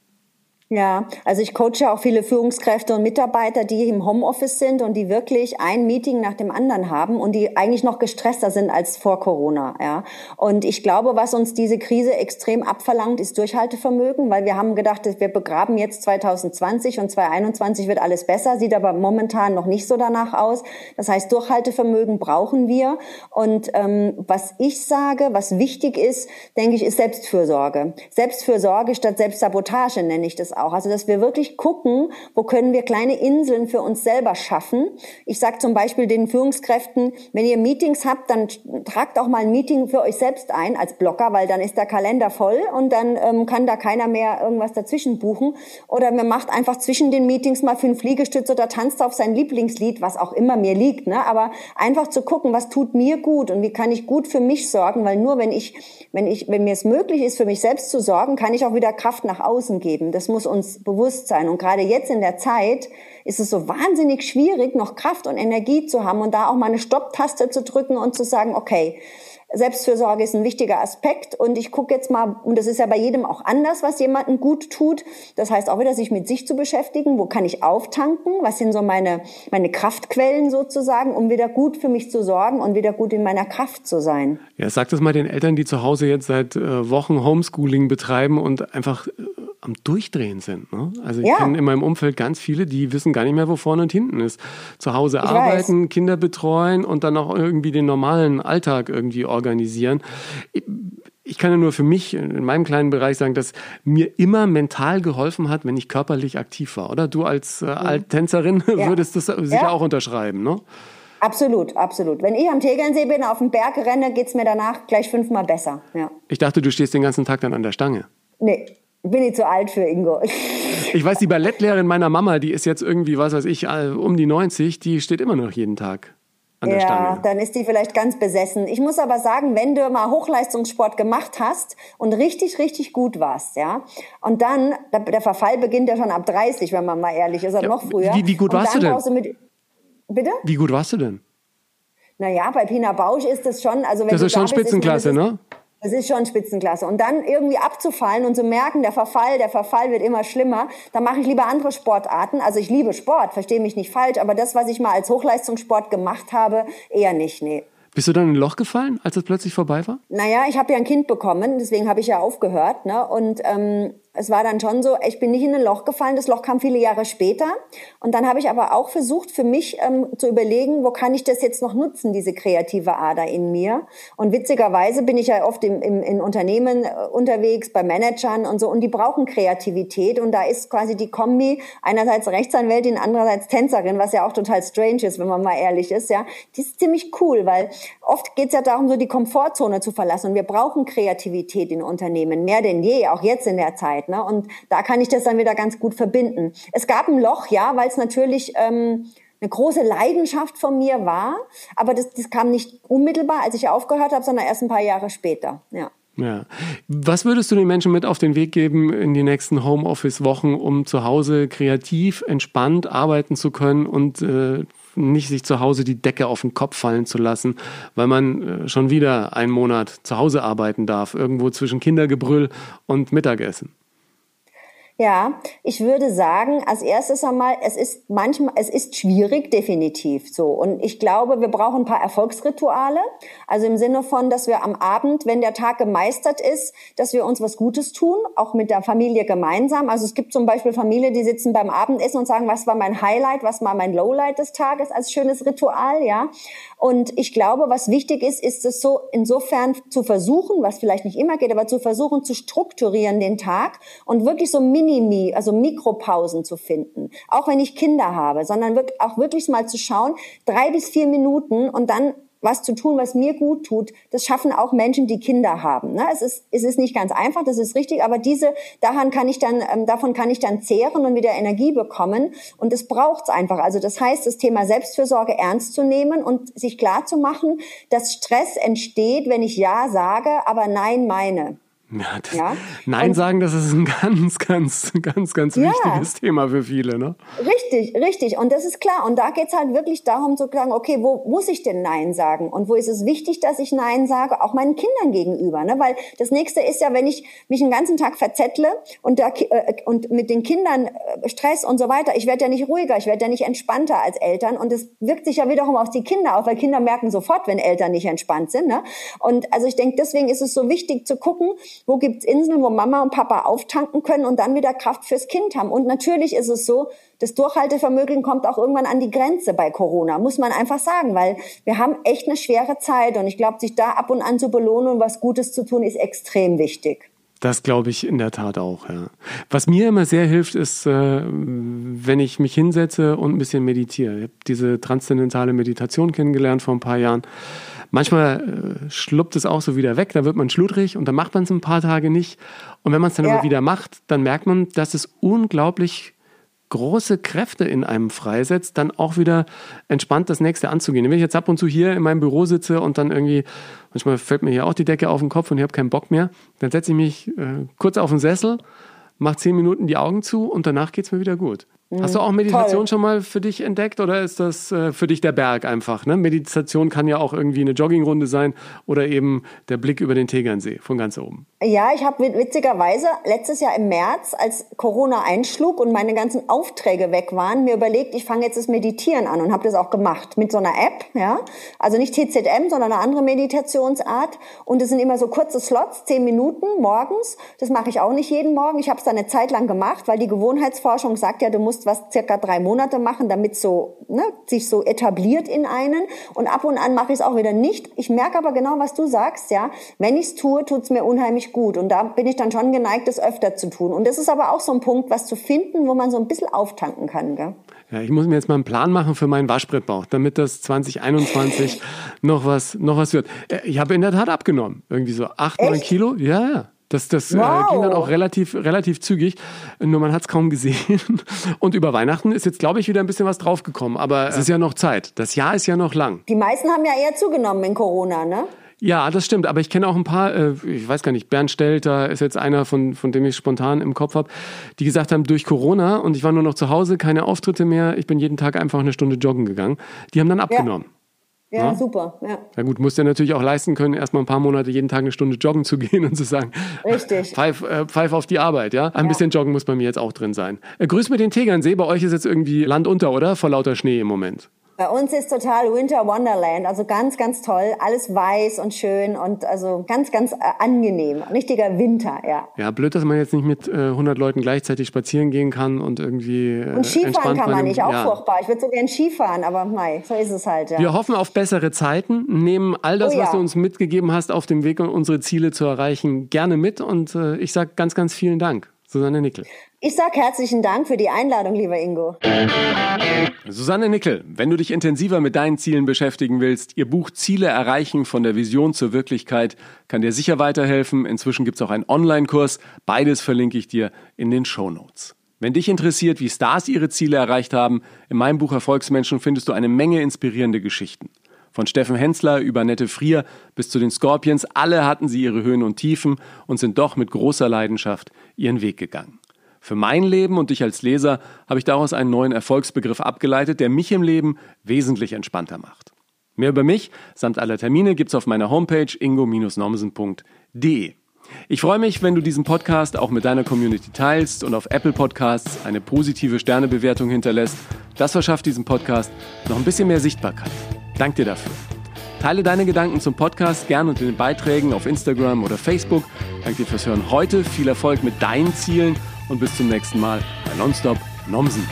Ja, also ich coache auch viele Führungskräfte und Mitarbeiter, die im Homeoffice sind und die wirklich ein Meeting nach dem anderen haben und die eigentlich noch gestresster sind als vor Corona. Ja, und ich glaube, was uns diese Krise extrem abverlangt, ist Durchhaltevermögen, weil wir haben gedacht, wir begraben jetzt 2020 und 2021 wird alles besser, sieht aber momentan noch nicht so danach aus. Das heißt, Durchhaltevermögen brauchen wir. Und ähm, was ich sage, was wichtig ist, denke ich, ist Selbstfürsorge. Selbstfürsorge statt Selbstsabotage nenne ich das auch. Also dass wir wirklich gucken, wo können wir kleine Inseln für uns selber schaffen. Ich sage zum Beispiel den Führungskräften, wenn ihr Meetings habt, dann tragt auch mal ein Meeting für euch selbst ein als Blocker, weil dann ist der Kalender voll und dann ähm, kann da keiner mehr irgendwas dazwischen buchen. Oder man macht einfach zwischen den Meetings mal fünf Liegestütze oder tanzt auf sein Lieblingslied, was auch immer mir liegt. Ne? Aber einfach zu gucken, was tut mir gut und wie kann ich gut für mich sorgen, weil nur wenn ich, wenn ich, wenn mir es möglich ist, für mich selbst zu sorgen, kann ich auch wieder Kraft nach außen geben. Das muss uns bewusst sein. Und gerade jetzt in der Zeit ist es so wahnsinnig schwierig, noch Kraft und Energie zu haben und da auch mal eine Stopptaste zu drücken und zu sagen, okay, Selbstfürsorge ist ein wichtiger Aspekt und ich gucke jetzt mal, und das ist ja bei jedem auch anders, was jemandem gut tut. Das heißt auch wieder, sich mit sich zu beschäftigen. Wo kann ich auftanken? Was sind so meine, meine Kraftquellen sozusagen, um wieder gut für mich zu sorgen und wieder gut in meiner Kraft zu sein? Ja, sag das mal den Eltern, die zu Hause jetzt seit äh, Wochen Homeschooling betreiben und einfach äh, am Durchdrehen sind. Ne? Also ich ja. kenne in meinem Umfeld ganz viele, die wissen gar nicht mehr, wo vorne und hinten ist. Zu Hause ich arbeiten, weiß. Kinder betreuen und dann auch irgendwie den normalen Alltag irgendwie organisieren. Ich, ich kann ja nur für mich in meinem kleinen Bereich sagen, dass mir immer mental geholfen hat, wenn ich körperlich aktiv war. Oder du als äh, mhm. Alttänzerin [LAUGHS] ja. würdest das sicher ja. auch unterschreiben, ne? Absolut, absolut. Wenn ich am Tegernsee bin, auf dem Berg renne, geht es mir danach gleich fünfmal besser. Ja. Ich dachte, du stehst den ganzen Tag dann an der Stange. Nee, bin ich zu alt für Ingo. [LAUGHS] Ich weiß, die Ballettlehrerin meiner Mama, die ist jetzt irgendwie, was weiß ich, um die 90, die steht immer noch jeden Tag an der ja, Stange. Ja, dann ist die vielleicht ganz besessen. Ich muss aber sagen, wenn du mal Hochleistungssport gemacht hast und richtig, richtig gut warst, ja, und dann, der Verfall beginnt ja schon ab 30, wenn man mal ehrlich ist, oder ja, noch früher. Wie, wie gut warst du denn? Du mit, bitte? Wie gut warst du denn? Naja, bei Pina Bausch ist das schon, also wenn Das ist schon Spitzenklasse, bist, ne? Das ist schon Spitzenklasse. Und dann irgendwie abzufallen und zu merken, der Verfall, der Verfall wird immer schlimmer, dann mache ich lieber andere Sportarten. Also ich liebe Sport, verstehe mich nicht falsch, aber das, was ich mal als Hochleistungssport gemacht habe, eher nicht, nee. Bist du dann in ein Loch gefallen, als es plötzlich vorbei war? Naja, ich habe ja ein Kind bekommen, deswegen habe ich ja aufgehört. Ne? Und ähm, es war dann schon so, ich bin nicht in ein Loch gefallen, das Loch kam viele Jahre später. Und dann habe ich aber auch versucht, für mich ähm, zu überlegen, wo kann ich das jetzt noch nutzen, diese kreative Ader in mir. Und witzigerweise bin ich ja oft im, im, in Unternehmen äh, unterwegs, bei Managern und so, und die brauchen Kreativität. Und da ist quasi die Kombi, einerseits Rechtsanwältin, andererseits Tänzerin, was ja auch total strange ist, wenn man mal ehrlich ist. Ja, Die ist ziemlich cool, weil oft geht es ja darum, so die Komfortzone zu verlassen. Und wir brauchen Kreativität in Unternehmen, mehr denn je, auch jetzt in der Zeit. Ne? Und da kann ich das dann wieder ganz gut verbinden. Es gab ein Loch, ja, weil es natürlich ähm, eine große Leidenschaft von mir war, aber das, das kam nicht unmittelbar, als ich aufgehört habe, sondern erst ein paar Jahre später. Ja. Ja. Was würdest du den Menschen mit auf den Weg geben in die nächsten Homeoffice-Wochen, um zu Hause kreativ, entspannt arbeiten zu können und äh, nicht sich zu Hause die Decke auf den Kopf fallen zu lassen, weil man äh, schon wieder einen Monat zu Hause arbeiten darf, irgendwo zwischen Kindergebrüll und Mittagessen? Ja, ich würde sagen, als erstes einmal, es ist manchmal, es ist schwierig, definitiv so. Und ich glaube, wir brauchen ein paar Erfolgsrituale. Also im Sinne von, dass wir am Abend, wenn der Tag gemeistert ist, dass wir uns was Gutes tun, auch mit der Familie gemeinsam. Also es gibt zum Beispiel Familien, die sitzen beim Abendessen und sagen, was war mein Highlight, was war mein Lowlight des Tages als schönes Ritual, ja. Und ich glaube, was wichtig ist, ist es so insofern zu versuchen, was vielleicht nicht immer geht, aber zu versuchen zu strukturieren den Tag und wirklich so Minimi, also Mikropausen zu finden. Auch wenn ich Kinder habe, sondern auch wirklich mal zu schauen, drei bis vier Minuten und dann was zu tun, was mir gut tut, das schaffen auch Menschen, die Kinder haben. Ne? Es, ist, es ist nicht ganz einfach, das ist richtig, aber diese, daran kann ich dann, ähm, davon kann ich dann zehren und wieder Energie bekommen. Und das braucht's einfach. Also das heißt, das Thema Selbstfürsorge ernst zu nehmen und sich klar zu machen, dass Stress entsteht, wenn ich Ja sage, aber Nein meine. Ja, das, ja? Nein und, sagen, das ist ein [LAUGHS] ganz, ganz, ganz, ganz ja. wichtiges Thema für viele. Ne? Richtig, richtig. Und das ist klar. Und da geht's halt wirklich darum zu sagen, okay, wo muss ich denn Nein sagen? Und wo ist es wichtig, dass ich Nein sage? Auch meinen Kindern gegenüber. Ne? Weil das nächste ist ja, wenn ich mich den ganzen Tag verzettle und, da, äh, und mit den Kindern äh, Stress und so weiter, ich werde ja nicht ruhiger, ich werde ja nicht entspannter als Eltern. Und das wirkt sich ja wiederum auf die Kinder auf, weil Kinder merken sofort, wenn Eltern nicht entspannt sind. Ne? Und also ich denke, deswegen ist es so wichtig zu gucken, wo gibt's Inseln, wo Mama und Papa auftanken können und dann wieder Kraft fürs Kind haben. Und natürlich ist es so, das Durchhaltevermögen kommt auch irgendwann an die Grenze bei Corona, muss man einfach sagen, weil wir haben echt eine schwere Zeit und ich glaube, sich da ab und an zu belohnen und was Gutes zu tun, ist extrem wichtig. Das glaube ich in der Tat auch, ja. Was mir immer sehr hilft, ist, äh, wenn ich mich hinsetze und ein bisschen meditiere. Ich habe diese transzendentale Meditation kennengelernt vor ein paar Jahren. Manchmal äh, schluppt es auch so wieder weg, da wird man schludrig und dann macht man es ein paar Tage nicht. Und wenn man es dann ja. aber wieder macht, dann merkt man, dass es unglaublich große Kräfte in einem freisetzt, dann auch wieder entspannt das nächste anzugehen. Wenn ich jetzt ab und zu hier in meinem Büro sitze und dann irgendwie, manchmal fällt mir hier auch die Decke auf den Kopf und ich habe keinen Bock mehr, dann setze ich mich äh, kurz auf den Sessel, mache zehn Minuten die Augen zu und danach geht es mir wieder gut. Hast du auch Meditation Toll. schon mal für dich entdeckt oder ist das äh, für dich der Berg einfach? Ne? Meditation kann ja auch irgendwie eine Joggingrunde sein oder eben der Blick über den Tegernsee von ganz oben. Ja, ich habe witzigerweise letztes Jahr im März, als Corona einschlug und meine ganzen Aufträge weg waren, mir überlegt, ich fange jetzt das Meditieren an und habe das auch gemacht mit so einer App, ja, also nicht TZM, sondern eine andere Meditationsart und es sind immer so kurze Slots, zehn Minuten morgens. Das mache ich auch nicht jeden Morgen. Ich habe es dann eine Zeit lang gemacht, weil die Gewohnheitsforschung sagt ja, du musst musst was circa drei Monate machen, damit so ne, sich so etabliert in einen. Und ab und an mache ich es auch wieder nicht. Ich merke aber genau, was du sagst, ja. Wenn ich es tue, tut es mir unheimlich gut. Und da bin ich dann schon geneigt, es öfter zu tun. Und das ist aber auch so ein Punkt, was zu finden, wo man so ein bisschen auftanken kann. Gell? Ja, ich muss mir jetzt mal einen Plan machen für meinen Waschbrettbauch, damit das 2021 [LAUGHS] noch was, noch was wird. Äh, ich habe in der Tat abgenommen. Irgendwie so acht, neun Kilo. Ja, ja. Das, das wow. äh, ging dann auch relativ, relativ zügig. Nur man hat es kaum gesehen. [LAUGHS] Und über Weihnachten ist jetzt, glaube ich, wieder ein bisschen was draufgekommen. Aber es ist ja noch Zeit. Das Jahr ist ja noch lang. Die meisten haben ja eher zugenommen in Corona, ne? Ja, das stimmt. Aber ich kenne auch ein paar, äh, ich weiß gar nicht, Bernd Stelter ist jetzt einer, von, von dem ich spontan im Kopf habe, die gesagt haben, durch Corona und ich war nur noch zu Hause, keine Auftritte mehr, ich bin jeden Tag einfach eine Stunde joggen gegangen. Die haben dann abgenommen. Ja. Ja, ja, super. Ja. ja gut, musst ja natürlich auch leisten können, erstmal ein paar Monate jeden Tag eine Stunde joggen zu [LAUGHS] gehen und zu sagen, Richtig. Pfeif, äh, pfeif auf die Arbeit, ja. Ein ja. bisschen joggen muss bei mir jetzt auch drin sein. Äh, grüß mir den Tegernsee, bei euch ist jetzt irgendwie Land unter, oder? Vor lauter Schnee im Moment. Bei uns ist total Winter Wonderland, also ganz, ganz toll. Alles weiß und schön und also ganz, ganz äh, angenehm. Richtiger Winter, ja. Ja, blöd, dass man jetzt nicht mit äh, 100 Leuten gleichzeitig spazieren gehen kann und irgendwie. Äh, und Skifahren kann man nicht, auch ja. furchtbar. Ich würde so gern Skifahren, aber nein, so ist es halt. Ja. Wir hoffen auf bessere Zeiten, nehmen all das, oh, ja. was du uns mitgegeben hast, auf dem Weg, um unsere Ziele zu erreichen, gerne mit und äh, ich sage ganz, ganz vielen Dank. Susanne Nickel. Ich sage herzlichen Dank für die Einladung, lieber Ingo. Susanne Nickel, wenn du dich intensiver mit deinen Zielen beschäftigen willst, ihr Buch Ziele erreichen von der Vision zur Wirklichkeit kann dir sicher weiterhelfen. Inzwischen gibt es auch einen Online-Kurs. Beides verlinke ich dir in den Show Notes. Wenn dich interessiert, wie Stars ihre Ziele erreicht haben, in meinem Buch Erfolgsmenschen findest du eine Menge inspirierende Geschichten. Von Steffen Hensler über Nette Frier bis zu den Scorpions, alle hatten sie ihre Höhen und Tiefen und sind doch mit großer Leidenschaft ihren Weg gegangen. Für mein Leben und dich als Leser habe ich daraus einen neuen Erfolgsbegriff abgeleitet, der mich im Leben wesentlich entspannter macht. Mehr über mich samt aller Termine gibt's auf meiner Homepage ingo-nomsen.de. Ich freue mich, wenn du diesen Podcast auch mit deiner Community teilst und auf Apple Podcasts eine positive Sternebewertung hinterlässt. Das verschafft diesem Podcast noch ein bisschen mehr Sichtbarkeit. Dank dir dafür. Teile deine Gedanken zum Podcast gern unter den Beiträgen auf Instagram oder Facebook. Danke dir fürs Hören heute. Viel Erfolg mit deinen Zielen und bis zum nächsten Mal bei Nonstop Nomsen.